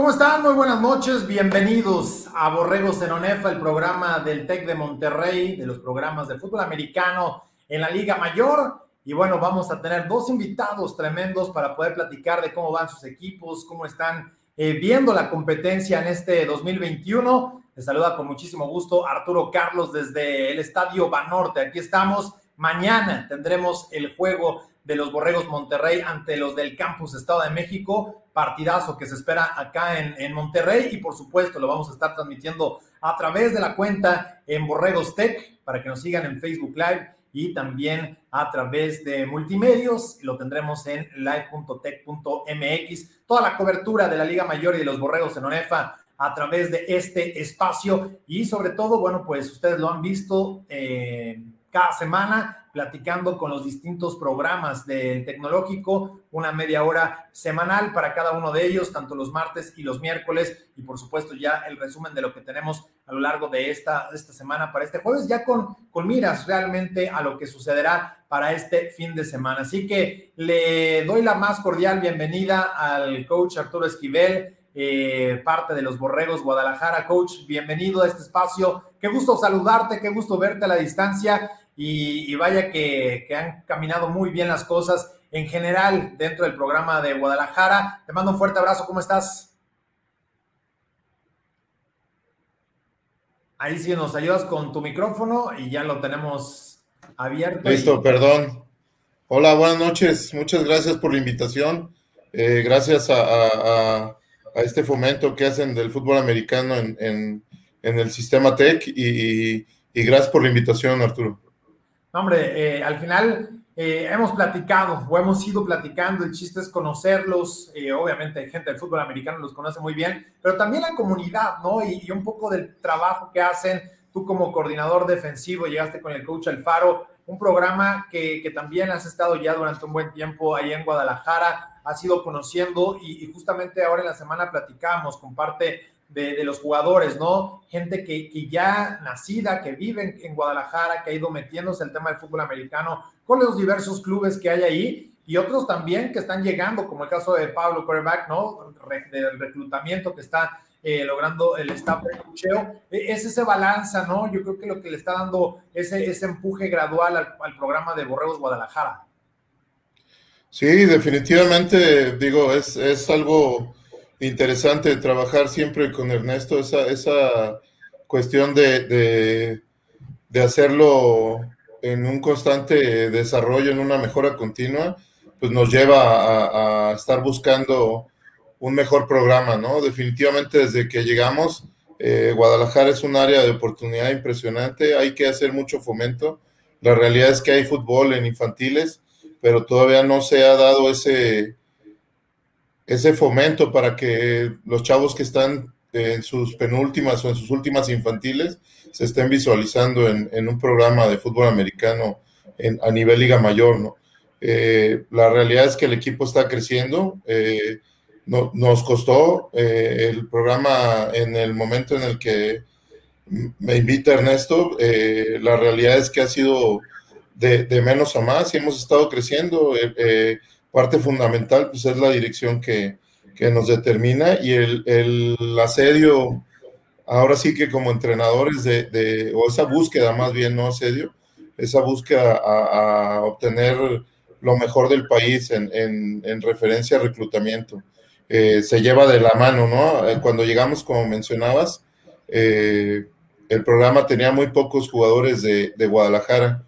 ¿Cómo están? Muy buenas noches. Bienvenidos a Borregos en Onefa, el programa del TEC de Monterrey, de los programas de fútbol americano en la Liga Mayor. Y bueno, vamos a tener dos invitados tremendos para poder platicar de cómo van sus equipos, cómo están eh, viendo la competencia en este 2021. Les saluda con muchísimo gusto Arturo Carlos desde el Estadio Banorte. Aquí estamos. Mañana tendremos el juego de los Borregos Monterrey ante los del Campus Estado de México. Partidazo que se espera acá en, Monterrey y por supuesto lo vamos a estar transmitiendo a través de la cuenta en Borregos Tech para que nos sigan en Facebook Live y también a través de multimedios. Lo tendremos en live.tech.mx. Toda la cobertura de la Liga Mayor y de los Borregos en ONEFA a través de este espacio y sobre todo, bueno, pues ustedes lo han visto eh, cada semana platicando con los distintos programas del tecnológico, una media hora semanal para cada uno de ellos, tanto los martes y los miércoles, y por supuesto ya el resumen de lo que tenemos a lo largo de esta, esta semana para este jueves, ya con, con miras realmente a lo que sucederá para este fin de semana. Así que le doy la más cordial bienvenida al coach Arturo Esquivel. Eh, parte de los Borregos Guadalajara. Coach, bienvenido a este espacio. Qué gusto saludarte, qué gusto verte a la distancia y, vaya que, han caminado muy bien las cosas en general dentro del programa de Guadalajara. Te mando un fuerte abrazo, ¿cómo estás? Ahí sí nos ayudas con tu micrófono y ya lo tenemos abierto. Listo, perdón. Hola, buenas noches. Muchas gracias por la invitación. Eh, gracias a, este fomento que hacen del fútbol americano en, el sistema TEC y gracias por la invitación, Arturo hombre, eh, al final eh, hemos platicado o hemos ido platicando, el chiste es conocerlos, eh, obviamente gente del fútbol americano los conoce muy bien, pero también la comunidad, ¿no? Y, un poco del trabajo que hacen. Tú como coordinador defensivo llegaste con el coach Alfaro, un programa que, también has estado ya durante un buen tiempo ahí en Guadalajara, has ido conociendo y, y justamente ahora en la semana platicamos con de, los jugadores, ¿no? Gente que, ya nacida, que vive en, Guadalajara, que ha ido metiéndose el tema del fútbol americano con los diversos clubes que hay ahí y otros también que están llegando, como el caso de Pablo Quarterback, ¿no? del reclutamiento que está eh, logrando el staff de cocheo. E, es ese balanza, ¿no? Yo creo que lo que le está dando ese, ese empuje gradual al, al programa de Borregos Guadalajara. Sí, definitivamente, digo, es, es algo interesante trabajar siempre con Ernesto, esa, esa cuestión de, de, hacerlo en un constante desarrollo, en una mejora continua, pues nos lleva a, estar buscando un mejor programa, ¿no? Definitivamente desde que llegamos, eh, Guadalajara es un área de oportunidad impresionante, hay que hacer mucho fomento. La realidad es que hay fútbol en infantiles, pero todavía no se ha dado ese, ese fomento para que los chavos que están en sus penúltimas o en sus últimas infantiles se estén visualizando en, un programa de fútbol americano a nivel Liga Mayor, ¿no? Eh, la realidad es que el equipo está creciendo. Eh, nos costó eh, el programa en el momento en el que me invita Ernesto. la realidad es que ha sido de, menos a más y hemos estado creciendo parte fundamental pues es la dirección que, nos determina y el, asedio, ahora sí que como entrenadores de, o esa búsqueda más bien, no asedio, esa búsqueda a, obtener lo mejor del país en, referencia a reclutamiento. Eh, se lleva de la mano, ¿no? Eh, cuando llegamos, como mencionabas, eh, el programa tenía muy pocos jugadores de, Guadalajara.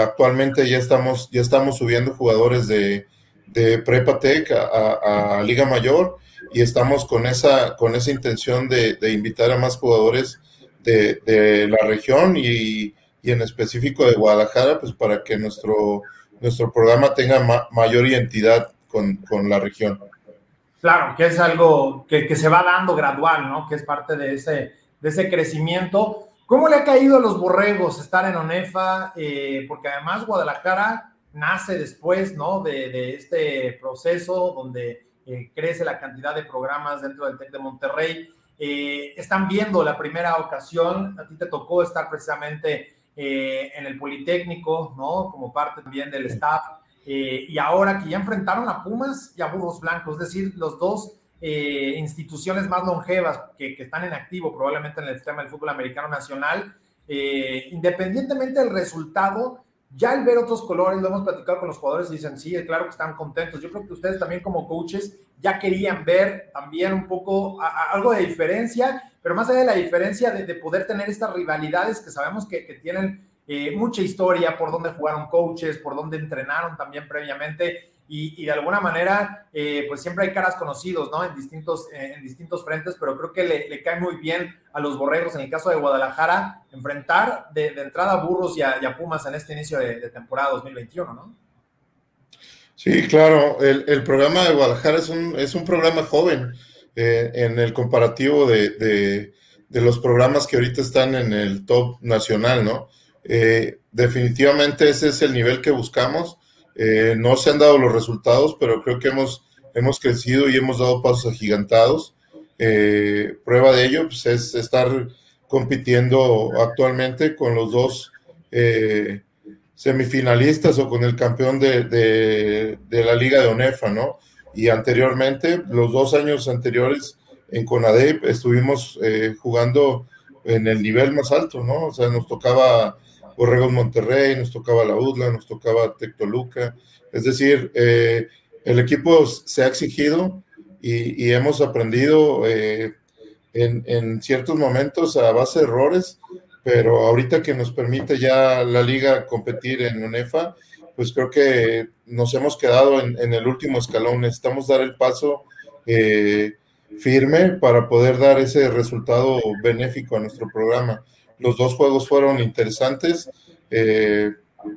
actualmente ya estamos, ya estamos subiendo jugadores de, de Prepa Tech a, Liga Mayor y estamos con esa, con esa intención de, invitar a más jugadores de, la región y, en específico de Guadalajara, pues para que nuestro, nuestro programa tenga mayor identidad con, la región. Claro, que es algo que, se va dando gradual, ¿no? Que es parte de ese, de ese crecimiento. ¿Cómo le ha caído a los borregos estar en ONEFA? Eh, porque además Guadalajara nace después, ¿no? De, este proceso donde eh, crece la cantidad de programas dentro del TEC de Monterrey. Eh, están viendo la primera ocasión, a ti te tocó estar precisamente eh, en el Politécnico, ¿no? Como parte también del staff. y ahora que ya enfrentaron a Pumas y a Burros Blancos, es decir, los dos instituciones más longevas que, están en activo probablemente en el sistema del fútbol americano nacional, independientemente del resultado, ya al ver otros colores, lo hemos platicado con los jugadores y dicen, sí, claro que están contentos. Yo creo que ustedes también como coaches ya querían ver también un poco algo de diferencia, pero más allá de la diferencia de, poder tener estas rivalidades que sabemos que, que tienen eh, mucha historia, por dónde jugaron coaches, por dónde entrenaron también previamente. Y, de alguna manera, eh, pues siempre hay caras conocidos, ¿no? En distintos, eh, en distintos frentes, pero creo que le, cae muy bien a los borregos, en el caso de Guadalajara, enfrentar de, entrada a Burros y a, Pumas en este inicio de, temporada 2021, ¿no? Sí, claro, el, programa de Guadalajara es un, es un programa joven en el comparativo de, de los programas que ahorita están en el top nacional, ¿no? Eh, definitivamente ese es el nivel que buscamos. Eh, no se han dado los resultados, pero creo que hemos, hemos crecido y hemos dado pasos agigantados. Eh, prueba de ello pues, es estar compitiendo actualmente con los dos semifinalistas o con el campeón de, de, la Liga de ONEFA, ¿no? Y anteriormente, los dos años anteriores en CONADEP, estuvimos jugando en el nivel más alto, ¿no? O sea, nos tocaba Borregos Monterrey, nos tocaba la UDLA, nos tocaba Tectoluca. Es decir, eh, el equipo se ha exigido y, hemos aprendido eh, en, ciertos momentos a base de errores, pero ahorita que nos permite ya la liga competir en UNEFA, pues creo que nos hemos quedado en, el último escalón. Necesitamos dar el paso eh, firme para poder dar ese resultado benéfico a nuestro programa. Los dos juegos fueron interesantes, eh,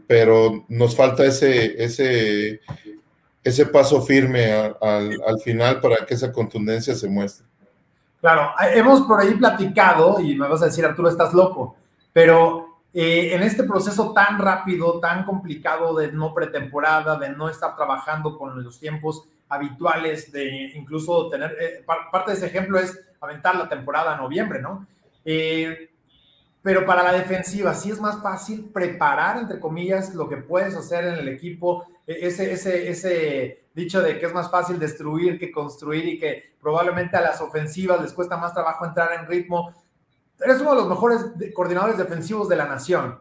pero nos falta ese, ese, ese paso firme al, final para que esa contundencia se muestre. Claro, hemos por ahí platicado, y me vas a decir, Arturo, estás loco, pero eh, en este proceso tan rápido, tan complicado de no pretemporada, de no estar trabajando con los tiempos habituales, de incluso tener, eh, parte de ese ejemplo es aventar la temporada a noviembre, ¿no? Pero para la defensiva sí es más fácil preparar, entre comillas, lo que puedes hacer en el equipo, e-, ese, ese, ese dicho de que es más fácil destruir que construir y que probablemente a las ofensivas les cuesta más trabajo entrar en ritmo. Eres uno de los mejores coordinadores defensivos de la nación.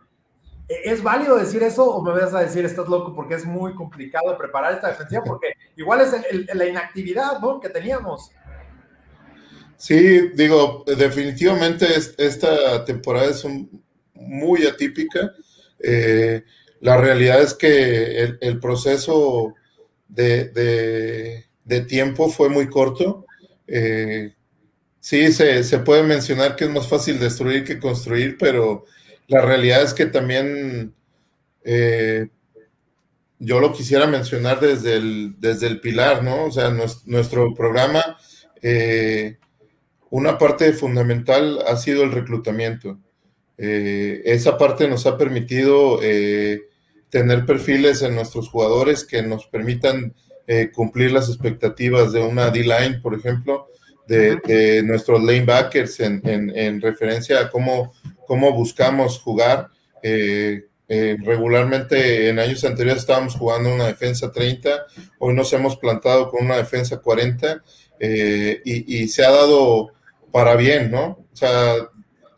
¿E-, ¿Es válido decir eso o me vas a decir estás loco porque es muy complicado preparar esta defensiva? Porque igual es la inactividad ¿no? que teníamos. Sí, digo, definitivamente esta temporada es muy atípica. Eh, la realidad es que el, proceso de, tiempo fue muy corto. Eh, sí, se, puede mencionar que es más fácil destruir que construir, pero la realidad es que también eh, yo lo quisiera mencionar desde el, desde el pilar, ¿no? O sea, nuestro, programa una parte fundamental ha sido el reclutamiento. Eh, esa parte nos ha permitido eh, tener perfiles en nuestros jugadores que nos permitan eh, cumplir las expectativas de una D-line, por ejemplo, de, nuestros lanebackers en, en, referencia a cómo, cómo buscamos jugar. regularmente en años anteriores estábamos jugando una defensa 30, hoy nos hemos plantado con una defensa 40 y, y, se ha dado para bien, ¿no? O sea,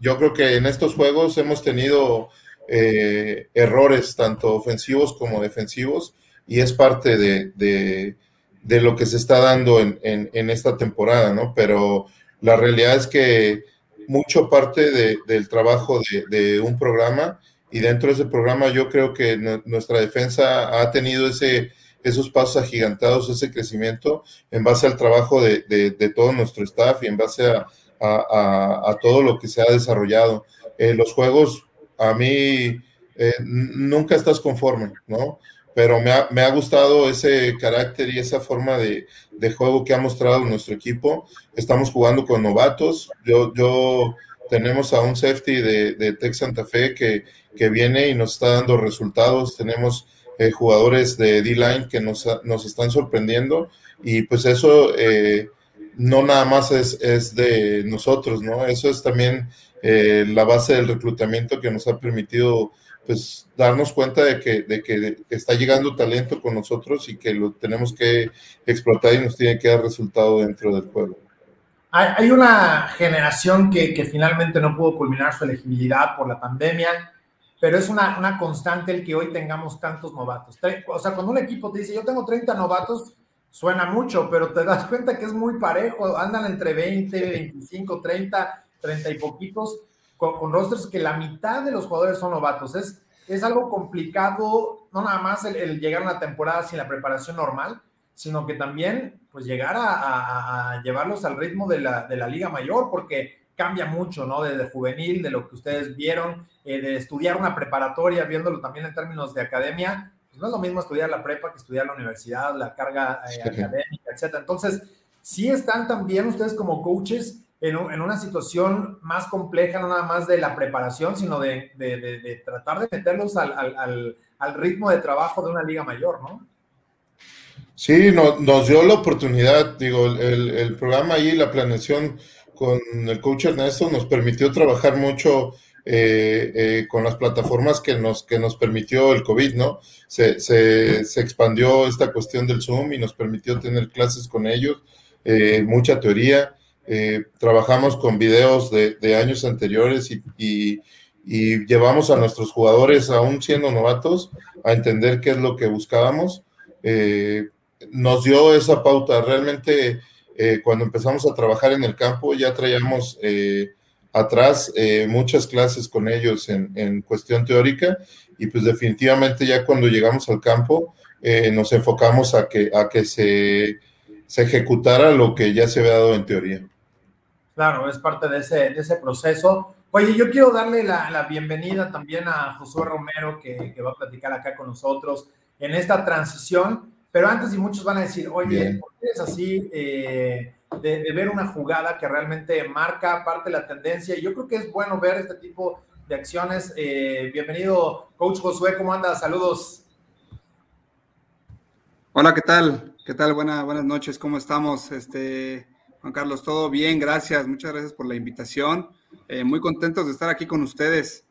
yo creo que en estos juegos hemos tenido eh, errores tanto ofensivos como defensivos y es parte de, lo que se está dando en, esta temporada, ¿no? Pero la realidad es que mucho parte del trabajo de, un programa y dentro de ese programa yo creo que nuestra defensa ha tenido ese, esos pasos agigantados, ese crecimiento en base al trabajo de, todo nuestro staff y en base a, a, todo lo que se ha desarrollado. Eh, los juegos, a mí, eh, nunca estás conforme, ¿no? Pero me ha, me ha, gustado ese carácter y esa forma de, de, juego que ha mostrado nuestro equipo. Estamos jugando con novatos. Yo, yo tenemos a un safety de, de Tech Santa Fe que, que viene y nos está dando resultados. Tenemos eh, jugadores de D-Line que nos, nos, están sorprendiendo y pues eso no nada más es, es, de nosotros, ¿no? Eso es también eh, la base del reclutamiento que nos ha permitido pues darnos cuenta de que, de que está llegando talento con nosotros y que lo tenemos que explotar y nos tiene que dar resultado dentro del juego. Hay una generación que, que finalmente no pudo culminar su elegibilidad por la pandemia, pero es una, una constante el que hoy tengamos tantos novatos. O sea, cuando un equipo te dice, yo tengo 30 novatos, suena mucho, pero te das cuenta que es muy parejo, andan entre 20, 25, 30, 30 y poquitos, con, con rosters que la mitad de los jugadores son novatos. Es, es algo complicado, no nada más el, llegar a una temporada sin la preparación normal, sino que también pues llegar a, llevarlos al ritmo de la, de la, Liga Mayor, porque cambia mucho, ¿no? Desde juvenil, de lo que ustedes vieron, eh, de estudiar una preparatoria, viéndolo también en términos de academia, pues no es lo mismo estudiar la prepa que estudiar la universidad, la carga eh, académica, etc. Entonces, sí están también ustedes como coaches en, en, una situación más compleja, no nada más de la preparación, sino de, de, de, tratar de meterlos al, al, al, ritmo de trabajo de una liga mayor, ¿no? Sí, no, nos dio la oportunidad, digo, el, el programa ahí, la planeación con el coach Ernesto nos permitió trabajar mucho eh, eh, con las plataformas que nos, que nos permitió el COVID, ¿no? Se, se, expandió esta cuestión del Zoom y nos permitió tener clases con ellos, eh, mucha teoría. trabajamos con videos de, de años anteriores y, y, y, llevamos a nuestros jugadores, aún siendo novatos, a entender qué es lo que buscábamos. nos dio esa pauta. Realmente, cuando empezamos a trabajar en el campo, ya traíamos atrás eh, muchas clases con ellos en, cuestión teórica y pues definitivamente ya cuando llegamos al campo eh, nos enfocamos a que, a que se, se, ejecutara lo que ya se había dado en teoría. Claro, es parte de ese, de ese proceso. Oye, yo quiero darle la, la bienvenida también a Josué Romero que, que, va a platicar acá con nosotros en esta transición, pero antes y muchos van a decir, oye, ¿por qué es así? Eh, de, ver una jugada que realmente marca parte de la tendencia. Y yo creo que es bueno ver este tipo de acciones. Eh, bienvenido, Coach Josué, ¿cómo andas? Saludos. Hola, ¿qué tal? ¿Qué tal? buenas noches, ¿cómo estamos? Este, Juan Carlos, todo bien, gracias, muchas gracias por la invitación. Eh, muy contentos de estar aquí con ustedes.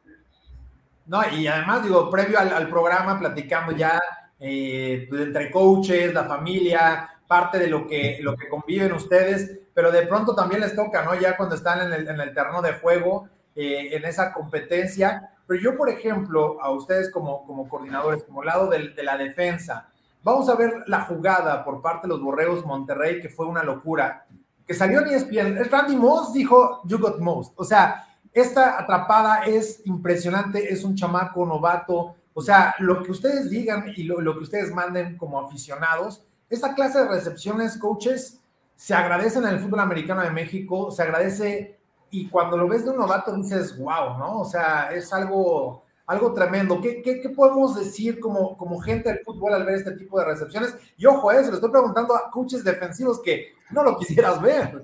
No, y además, digo, previo al, programa platicamos ya eh, entre coaches, la familia, parte de lo que, lo que conviven ustedes, pero de pronto también les toca, ¿no? Ya cuando están en el, en el terreno de juego, eh, en esa competencia. Pero yo, por ejemplo, a ustedes como, como coordinadores, como lado de, la defensa, vamos a ver la jugada por parte de los Borregos Monterrey, que fue una locura, que salió en ESPN. Randy Moss dijo, you got most. O sea, esta atrapada es impresionante, es un chamaco novato. O sea, lo que ustedes digan y lo, lo que ustedes manden como aficionados, esta clase de recepciones, coaches, se agradecen en el fútbol americano de México, se agradece y cuando lo ves de un novato dices, wow, ¿no? O sea, es algo, algo tremendo. ¿Qué, qué, podemos decir como, como gente del fútbol al ver este tipo de recepciones? Y ojo, eh, se lo estoy preguntando a coaches defensivos que no lo quisieras ver.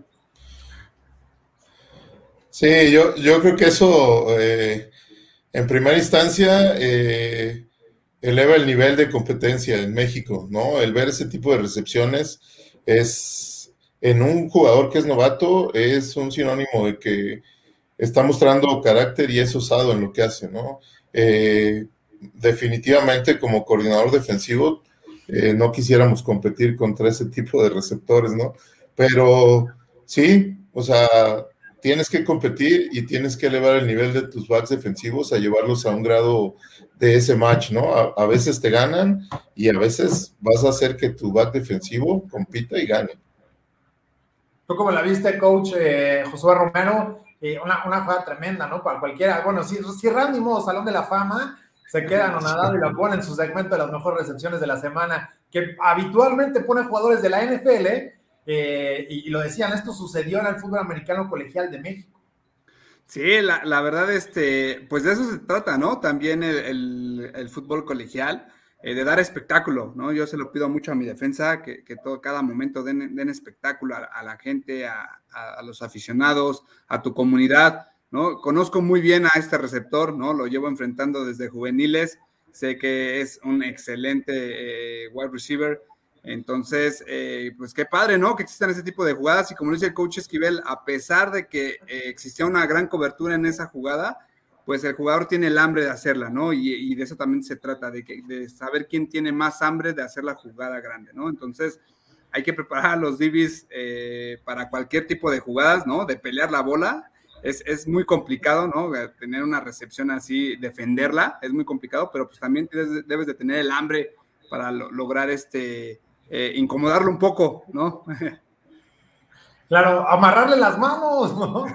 Sí, yo, yo creo que eso, eh, en primera instancia, eh, eleva el nivel de competencia en México, ¿no? El ver ese tipo de recepciones es, en un jugador que es novato, es un sinónimo de que está mostrando carácter y es usado en lo que hace, ¿no? Eh, definitivamente como coordinador defensivo eh, no quisiéramos competir contra ese tipo de receptores, ¿no? Pero sí, o sea, tienes que competir y tienes que elevar el nivel de tus backs defensivos a llevarlos a un grado de ese match, ¿no? A, veces te ganan y a veces vas a hacer que tu back defensivo compita y gane. Tú como la viste, coach eh, Josué Romero, eh, una, una, jugada tremenda, ¿no? Para cualquiera. Bueno, si, si Randy Modo, Salón de la Fama, se queda anonadado y lo pone en su segmento de las mejores recepciones de la semana, que habitualmente pone jugadores de la NFL, eh, y, lo decían, esto sucedió en el fútbol americano colegial de México. Sí, la, la, verdad, este, pues de eso se trata, ¿no? También el, fútbol colegial, eh, de dar espectáculo, ¿no? Yo se lo pido mucho a mi defensa, que, todo, cada momento den, den espectáculo a, la gente, a, a, los aficionados, a tu comunidad, ¿no? Conozco muy bien a este receptor, ¿no? Lo llevo enfrentando desde juveniles, sé que es un excelente eh, wide receiver, Entonces, eh, pues qué padre, ¿no? Que existan ese tipo de jugadas y como dice el coach Esquivel, a pesar de que eh, existía una gran cobertura en esa jugada, pues el jugador tiene el hambre de hacerla, ¿no? Y, de eso también se trata, de, que, de saber quién tiene más hambre de hacer la jugada grande, ¿no? Entonces, hay que preparar a los divis eh, para cualquier tipo de jugadas, ¿no? De pelear la bola. Es, es, muy complicado, ¿no? Tener una recepción así, defenderla, es muy complicado, pero pues también debes, de tener el hambre para lograr este, eh, incomodarlo un poco, ¿no? Claro, amarrarle las manos, ¿no?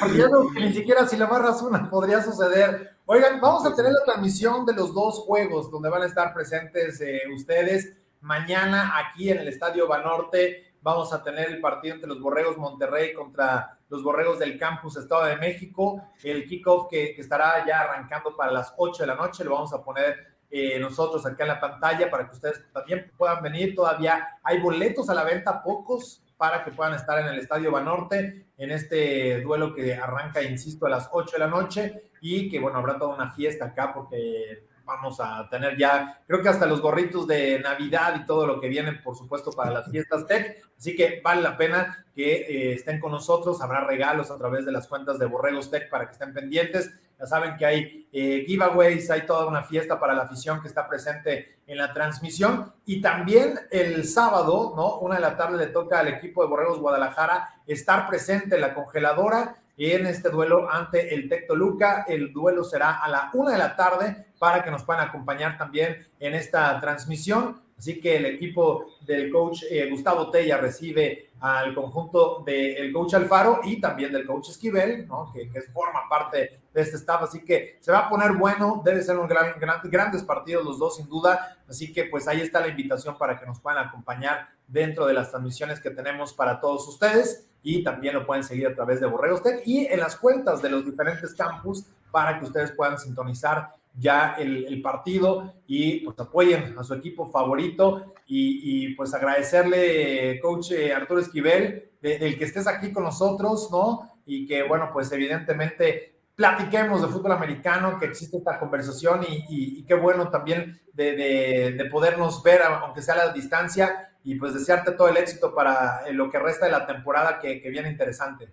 Porque ni siquiera si le amarras una podría suceder. Oigan, vamos a tener la transmisión de los dos juegos donde van a estar presentes eh, ustedes. Mañana aquí en el Estadio Banorte vamos a tener el partido entre los Borregos Monterrey contra los Borregos del Campus Estado de México. El kickoff que, que estará ya arrancando para las 8 de la noche lo vamos a poner eh, nosotros acá en la pantalla para que ustedes también puedan venir. Todavía hay boletos a la venta, pocos, para que puedan estar en el Estadio Banorte en este duelo que arranca, insisto, a las 8 de la noche y que, bueno, habrá toda una fiesta acá porque vamos a tener ya, creo que hasta los gorritos de Navidad y todo lo que viene, por supuesto, para las fiestas tech. Así que vale la pena que eh, estén con nosotros. Habrá regalos a través de las cuentas de Borregos Tech para que estén pendientes. Saben que hay eh, giveaways, hay toda una fiesta para la afición que está presente en la transmisión. Y también el sábado, ¿no? Una de la tarde le toca al equipo de Borregos Guadalajara estar presente en la congeladora en este duelo ante el Tecto Luca. El duelo será a la una de la tarde para que nos puedan acompañar también en esta transmisión. Así que el equipo del coach eh, Gustavo Tella recibe al conjunto del coach Alfaro y también del coach Esquivel, que, forma parte de este staff. Así que se va a poner bueno, debe ser un gran, gran, grandes partidos los dos sin duda. Así que pues ahí está la invitación para que nos puedan acompañar dentro de las transmisiones que tenemos para todos ustedes y también lo pueden seguir a través de Borregos Tech y en las cuentas de los diferentes campus para que ustedes puedan sintonizar ya el, partido y pues apoyen a su equipo favorito y, pues agradecerle, coach Arturo Esquivel, del que estés aquí con nosotros, ¿no? Y que bueno, pues evidentemente platiquemos de fútbol americano, que existe esta conversación y, qué bueno también de, podernos ver, aunque sea a la distancia, y pues desearte todo el éxito para eh, lo que resta de la temporada que, viene interesante.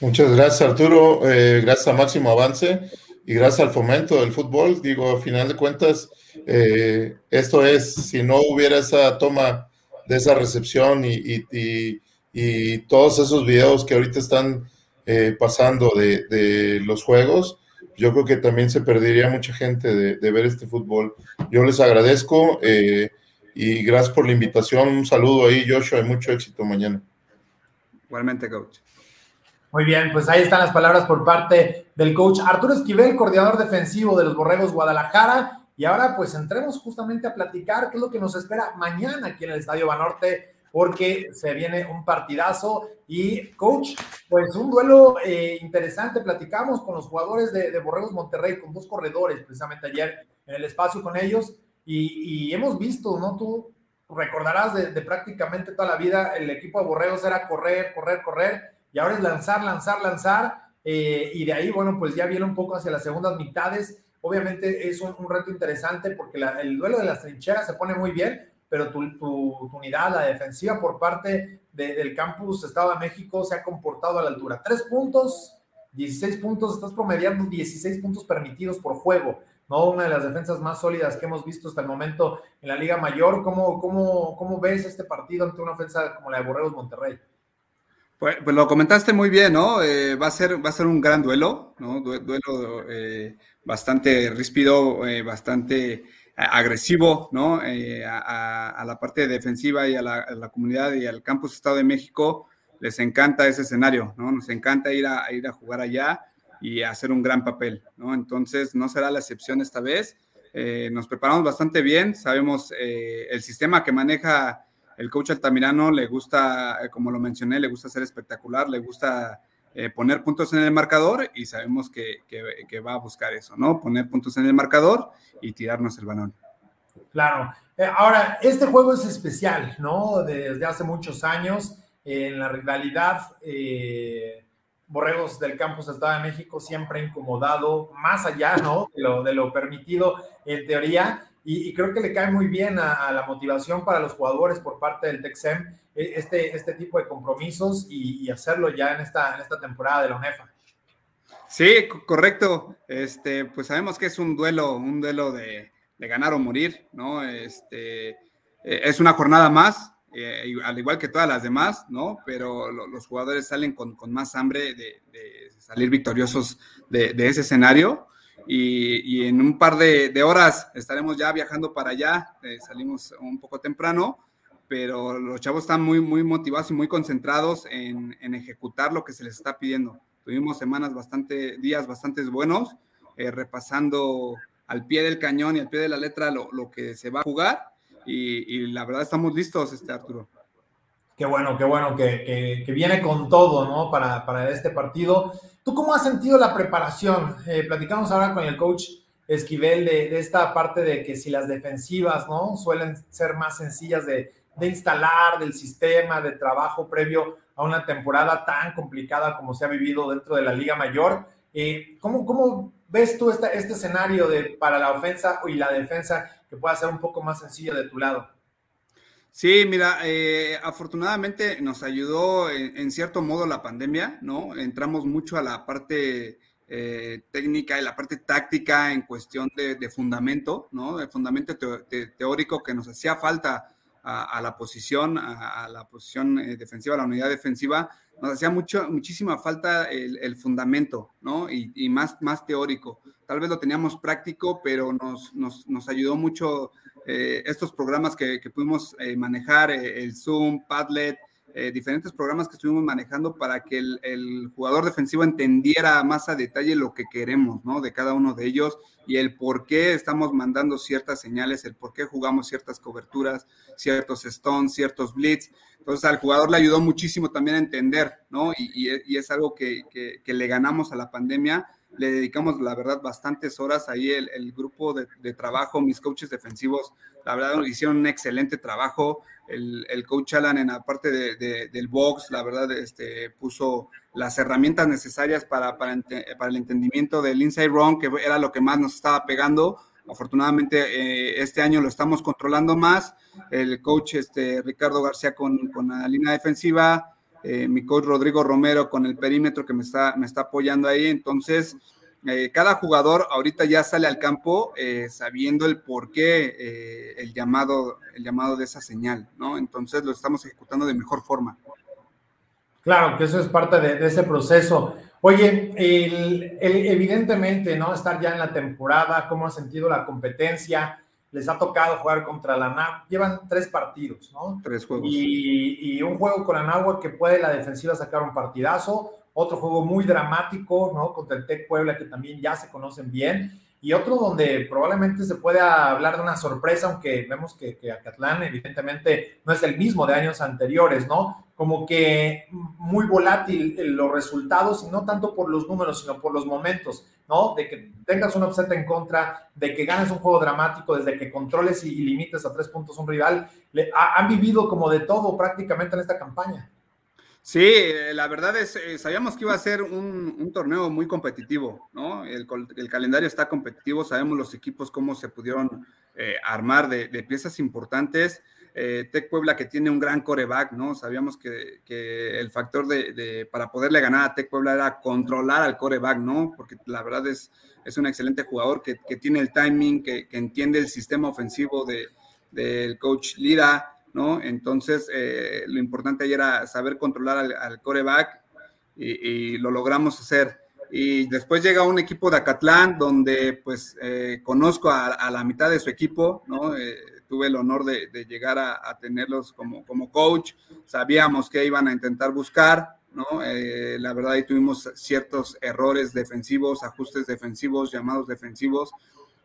Muchas gracias Arturo, eh, gracias a Máximo Avance y gracias al fomento del fútbol. Digo, a final de cuentas, eh, esto es, si no hubiera esa toma de esa recepción y, y, todos esos videos que ahorita están pasando de, los juegos, yo creo que también se perdería mucha gente de, de ver este fútbol. Yo les agradezco. Eh, y gracias por la invitación. Un saludo ahí, Joshua, y mucho éxito mañana. Igualmente, coach. Muy bien, pues ahí están las palabras por parte del coach Arturo Esquivel, coordinador defensivo de los Borregos Guadalajara. Y ahora pues entremos justamente a platicar qué es lo que nos espera mañana aquí en el Estadio Banorte, porque se viene un partidazo. Y coach, pues un duelo eh, interesante. Platicamos con los jugadores de, de Borregos Monterrey, con dos corredores precisamente ayer en el espacio con ellos. Y, hemos visto, ¿no? Tú recordarás de, prácticamente toda la vida, el equipo de Borregos era correr, correr, correr, y ahora es lanzar, lanzar, lanzar, eh, y de ahí, bueno, pues ya viene un poco hacia las segundas mitades. Obviamente es un, reto interesante porque el duelo de las trincheras se pone muy bien, pero tu, unidad, la defensiva por parte del campus Estado de México se ha comportado a la altura. Tres puntos, 16 puntos, estás promediando 16 puntos permitidos por juego. ¿no? Una de las defensas más sólidas que hemos visto hasta el momento en la Liga Mayor. ¿Cómo, cómo, cómo ves este partido ante una ofensa como la de Borregos Monterrey? Pues, pues lo comentaste muy bien, ¿no? Eh, va, a ser, va a ser un gran duelo, ¿no? duelo eh, bastante ríspido, eh, bastante agresivo, ¿no? A, la parte defensiva y a la, a comunidad y al campus Estado de México les encanta ese escenario, ¿no? Nos encanta ir a, ir a jugar allá y hacer un gran papel, ¿no? Entonces, no será la excepción esta vez. Nos preparamos bastante bien, sabemos el sistema que maneja el coach Altamirano, le gusta, eh, como lo mencioné, le gusta ser espectacular, le gusta poner puntos en el marcador y sabemos que, que, va a buscar eso, ¿no? Poner puntos en el marcador y tirarnos el balón. Claro. ahora, este juego es especial, ¿no? Desde hace muchos años, en la rivalidad Borregos del Campus Estado de México siempre incomodado, más allá ¿no? de, lo, de lo permitido en teoría. Y, creo que le cae muy bien a, la motivación para los jugadores por parte del Texem e, este, este tipo de compromisos y, hacerlo ya en esta, en esta temporada de la UNEFA. Sí, correcto. Este, pues sabemos que es un duelo, un duelo de, ganar o morir, ¿no? Este, eh, es una jornada más, eh, al igual que todas las demás, ¿no? Pero los jugadores salen con, más hambre de, salir victoriosos de, ese escenario. Y, en un par de, horas estaremos ya viajando para allá. Eh, salimos un poco temprano, pero los chavos están muy, muy motivados y muy concentrados en, ejecutar lo que se les está pidiendo. Tuvimos semanas bastante, días bastante buenos, eh, repasando al pie del cañón y al pie de la letra lo, lo que se va a jugar y, la verdad estamos listos, este Arturo. Qué bueno, qué bueno, que, viene con todo, ¿no? Para, para, este partido. ¿Tú cómo has sentido la preparación? Eh, platicamos ahora con el coach Esquivel de, esta parte de que si las defensivas, ¿no? Suelen ser más sencillas de, instalar, del sistema, de trabajo previo a una temporada tan complicada como se ha vivido dentro de la Liga Mayor. Eh, ¿cómo, ¿Cómo ves tú este, este escenario de, para la ofensa y la defensa que pueda ser un poco más sencillo de tu lado. Sí, mira, eh, afortunadamente nos ayudó en, cierto modo la pandemia, ¿no? Entramos mucho a la parte eh, técnica y la parte táctica en cuestión de, fundamento, ¿no? De fundamento teórico que nos hacía falta a, la posición, a, la posición eh, defensiva, a la unidad defensiva, nos hacía mucho, muchísima falta el, fundamento, ¿no? Y, más, más teórico. Tal vez lo teníamos práctico, pero nos, nos, nos ayudó mucho eh, estos programas que, que pudimos eh, manejar, el Zoom, Padlet, diferentes programas que estuvimos manejando para que el, el, jugador defensivo entendiera más a detalle lo que queremos, ¿no? De cada uno de ellos y el por qué estamos mandando ciertas señales, el por qué jugamos ciertas coberturas, ciertos stones, ciertos blitz. Entonces al jugador le ayudó muchísimo también a entender, ¿no? Y, y, es algo que, que, que le ganamos a la pandemia le dedicamos, la verdad, bastantes horas ahí el, el grupo de, de, trabajo, mis coaches defensivos, la verdad, hicieron un excelente trabajo. El, el coach Alan en la parte de, del box, la verdad, este, puso las herramientas necesarias para, para, el entendimiento del inside run, que era lo que más nos estaba pegando. Afortunadamente, eh, este año lo estamos controlando más. El coach este, Ricardo García con, con la línea defensiva, eh, mi coach Rodrigo Romero con el perímetro que me está, me está apoyando ahí. Entonces, eh, cada jugador ahorita ya sale al campo eh, sabiendo el por qué el, llamado, el llamado de esa señal, ¿no? Entonces lo estamos ejecutando de mejor forma. Claro, que eso es parte de, ese proceso. Oye, evidentemente, ¿no? Estar ya en la temporada, ¿cómo ha sentido la competencia? les ha tocado jugar contra la NAP, llevan tres partidos, ¿no? Tres juegos. Y, y un juego con Anáhuac que puede la defensiva sacar un partidazo, otro juego muy dramático, ¿no? Contra el Tec Puebla, que también ya se conocen bien, y otro donde probablemente se pueda hablar de una sorpresa, aunque vemos que, que Acatlán evidentemente no es el mismo de años anteriores, ¿no? Como que muy volátil los resultados, y no tanto por los números, sino por los momentos, ¿no? De que tengas un upset en contra, de que ganes un juego dramático, desde que controles y, limites a tres puntos un rival. Le, han vivido como de todo prácticamente en esta campaña. Sí, eh, la verdad es, eh, sabíamos que iba a ser un, torneo muy competitivo, ¿no? El, calendario está competitivo, sabemos los equipos cómo se pudieron eh, armar de, piezas importantes. Tec Puebla que tiene un gran coreback, ¿no? Sabíamos que, el factor de, para poderle ganar a Tec Puebla era controlar al coreback, ¿no? Porque la verdad es, es un excelente jugador que, tiene el timing, que, entiende el sistema ofensivo del coach Lira, ¿no? Entonces, eh, lo importante ahí era saber controlar al, coreback y, lo logramos hacer. Y después llega un equipo de Acatlán donde pues eh, conozco a, la mitad de su equipo, ¿no? Eh, tuve el honor de, llegar a, tenerlos como, como coach, sabíamos que iban a intentar buscar, ¿no? la verdad ahí tuvimos ciertos errores defensivos, ajustes defensivos, llamados defensivos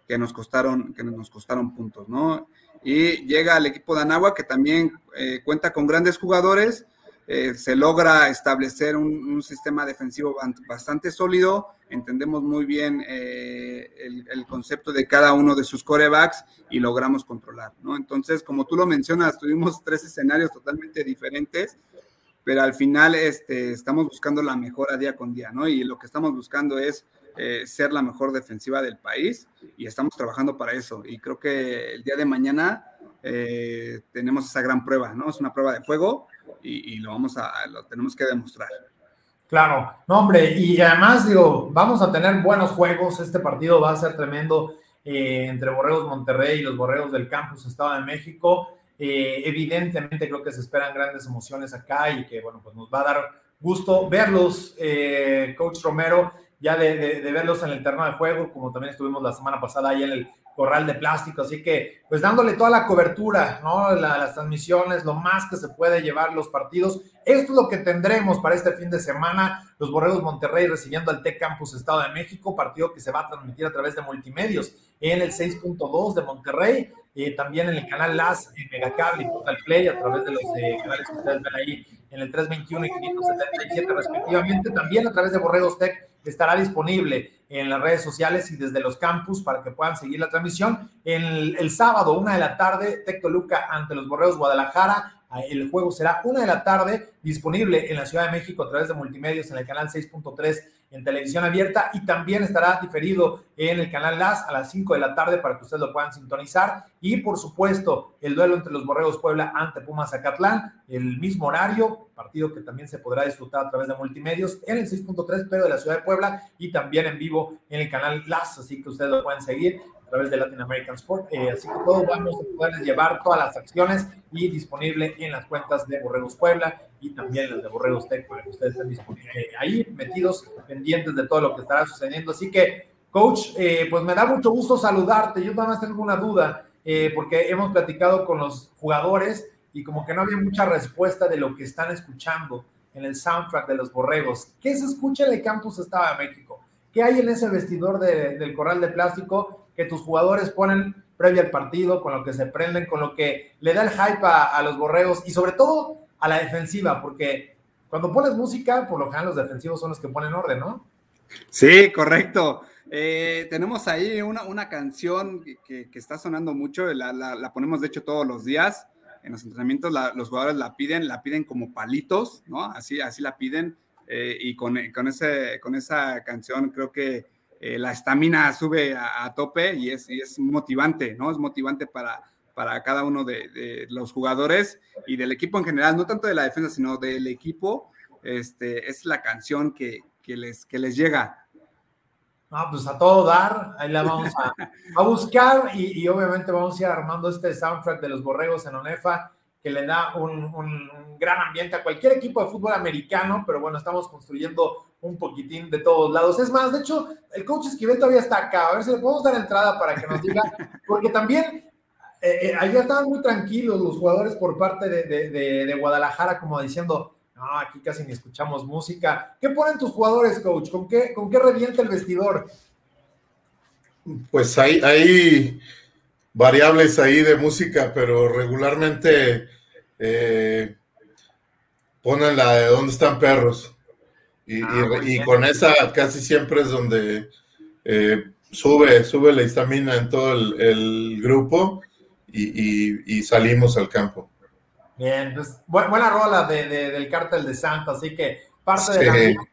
que nos costaron, que nos costaron puntos, ¿no? y llega al equipo de Anagua que también eh, cuenta con grandes jugadores, eh, se logra establecer un, sistema defensivo bastante sólido, entendemos muy bien eh, el, concepto de cada uno de sus corebacks y logramos controlar, ¿no? Entonces, como tú lo mencionas, tuvimos tres escenarios totalmente diferentes, pero al final este, estamos buscando la mejora día con día, ¿no? Y lo que estamos buscando es eh, ser la mejor defensiva del país y estamos trabajando para eso. Y creo que el día de mañana eh, tenemos esa gran prueba, ¿no? Es una prueba de fuego y, lo vamos a, lo tenemos que demostrar. Claro, no hombre, y además digo, vamos a tener buenos juegos, este partido va a ser tremendo eh, entre Borregos Monterrey y los Borregos del Campus Estado de México. evidentemente creo que se esperan grandes emociones acá y que bueno, pues nos va a dar gusto verlos, Coach Romero ya de, verlos en el terreno de juego, como también estuvimos la semana pasada ahí en el corral de plástico, así que pues dándole toda la cobertura, ¿no? las transmisiones, lo más que se puede llevar los partidos. Esto es lo que tendremos para este fin de semana, los Borregos Monterrey recibiendo al Tech Campus Estado de México, partido que se va a transmitir a través de multimedios en el 6.2 de Monterrey, eh, también en el canal LAS, en Megacable y Total Play, a través de los eh, canales que ustedes ven ahí en el 321 y 577 respectivamente, también a través de Borregos Tech estará disponible en las redes sociales y desde los campus para que puedan seguir la transmisión. El, sábado, una de la tarde, Tectoluca ante los Borreos Guadalajara. El juego será una de la tarde, disponible en la Ciudad de México a través de multimedios en el canal 6.3 en televisión abierta y también estará diferido en el canal LAS a las 5 de la tarde para que ustedes lo puedan sintonizar. Y por supuesto, el duelo entre los Borregos Puebla ante Pumas Zacatlán, el mismo horario, partido que también se podrá disfrutar a través de multimedios en el 6.3, pero de la ciudad de Puebla y también en vivo en el canal LAS, así que ustedes lo pueden seguir a través de Latin American Sport. Eh, así que todos vamos a poder llevar todas las acciones y disponible en las cuentas de Borregos Puebla y también las de Borregos Tech para que ustedes estén disponibles eh, ahí, metidos, pendientes de todo lo que estará sucediendo. Así que, coach, eh, pues me da mucho gusto saludarte. Yo nada más tengo una duda, porque hemos platicado con los jugadores y como que no había mucha respuesta de lo que están escuchando en el soundtrack de los Borregos. ¿Qué se escucha en el campus Estado de México? ¿Qué hay en ese vestidor del corral de plástico que tus jugadores ponen previo al partido, con lo que se prenden, con lo que le da el hype a, los borregos y sobre todo a la defensiva, porque cuando pones música, por lo general los defensivos son los que ponen orden, ¿no? Sí, correcto. Eh, tenemos ahí una, canción que, está sonando mucho, la, ponemos de hecho todos los días. En los entrenamientos los jugadores la piden, la piden como palitos, ¿no? Así, así la piden. Eh, y con, con, ese, con esa canción creo que eh, la estamina sube a, tope y es, es, motivante, ¿no? Es motivante para, para cada uno de, los jugadores y del equipo en general, no tanto de la defensa, sino del equipo. Este, es la canción que, les, que les llega. No, pues a todo dar, ahí la vamos a, buscar y, y, obviamente vamos a ir armando este soundtrack de los borregos en ONEFA que le da un, gran ambiente a cualquier equipo de fútbol americano, pero bueno, estamos construyendo un poquitín de todos lados. Es más, de hecho, el coach Esquivel todavía está acá, a ver si le podemos dar entrada para que nos diga, porque también eh, eh, ayer estaban muy tranquilos los jugadores por parte de, Guadalajara, como diciendo, no, aquí casi ni escuchamos música. ¿Qué ponen tus jugadores, coach? ¿Con qué, con qué revienta el vestidor? Pues hay, hay variables ahí de música, pero regularmente eh, ponen la de dónde están perros. Y, ah, con esa casi siempre es donde eh, sube, sube la histamina en todo el, grupo y, salimos al campo. Bien, pues buena rola del cártel de Santa, así que parte de la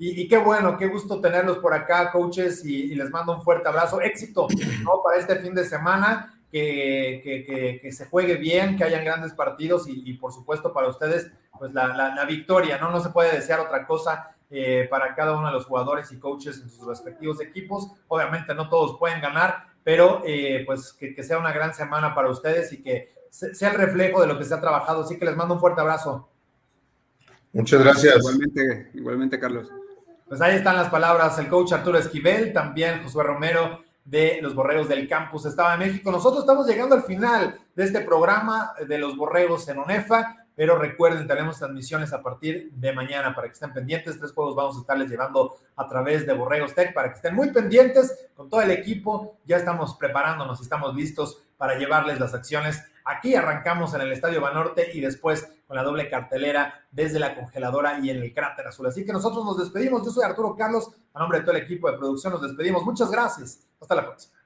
y, qué bueno, qué gusto tenerlos por acá, coaches, y, les mando un fuerte abrazo. Éxito ¿no? para este fin de semana que, que, se juegue bien, que hayan grandes partidos y, por supuesto para ustedes, pues la, la, victoria, ¿no? No se puede desear otra cosa eh, para cada uno de los jugadores y coaches en sus respectivos equipos. Obviamente no todos pueden ganar, pero eh, pues que, sea una gran semana para ustedes y que sea el reflejo de lo que se ha trabajado. Así que les mando un fuerte abrazo. Muchas gracias. Igualmente, igualmente, Carlos. Pues ahí están las palabras, el coach Arturo Esquivel, también Josué Romero de los Borregos del Campus Estaba de México. Nosotros estamos llegando al final de este programa de los Borregos en ONEFA, pero recuerden, tenemos transmisiones a partir de mañana para que estén pendientes. Tres juegos vamos a estarles llevando a través de Borregos Tech para que estén muy pendientes con todo el equipo. Ya estamos preparándonos y estamos listos para llevarles las acciones. Aquí arrancamos en el Estadio Banorte y después con la doble cartelera desde la congeladora y en el cráter azul. Así que nosotros nos despedimos. Yo soy Arturo Carlos, a nombre de todo el equipo de producción nos despedimos. Muchas gracias. Hasta la próxima.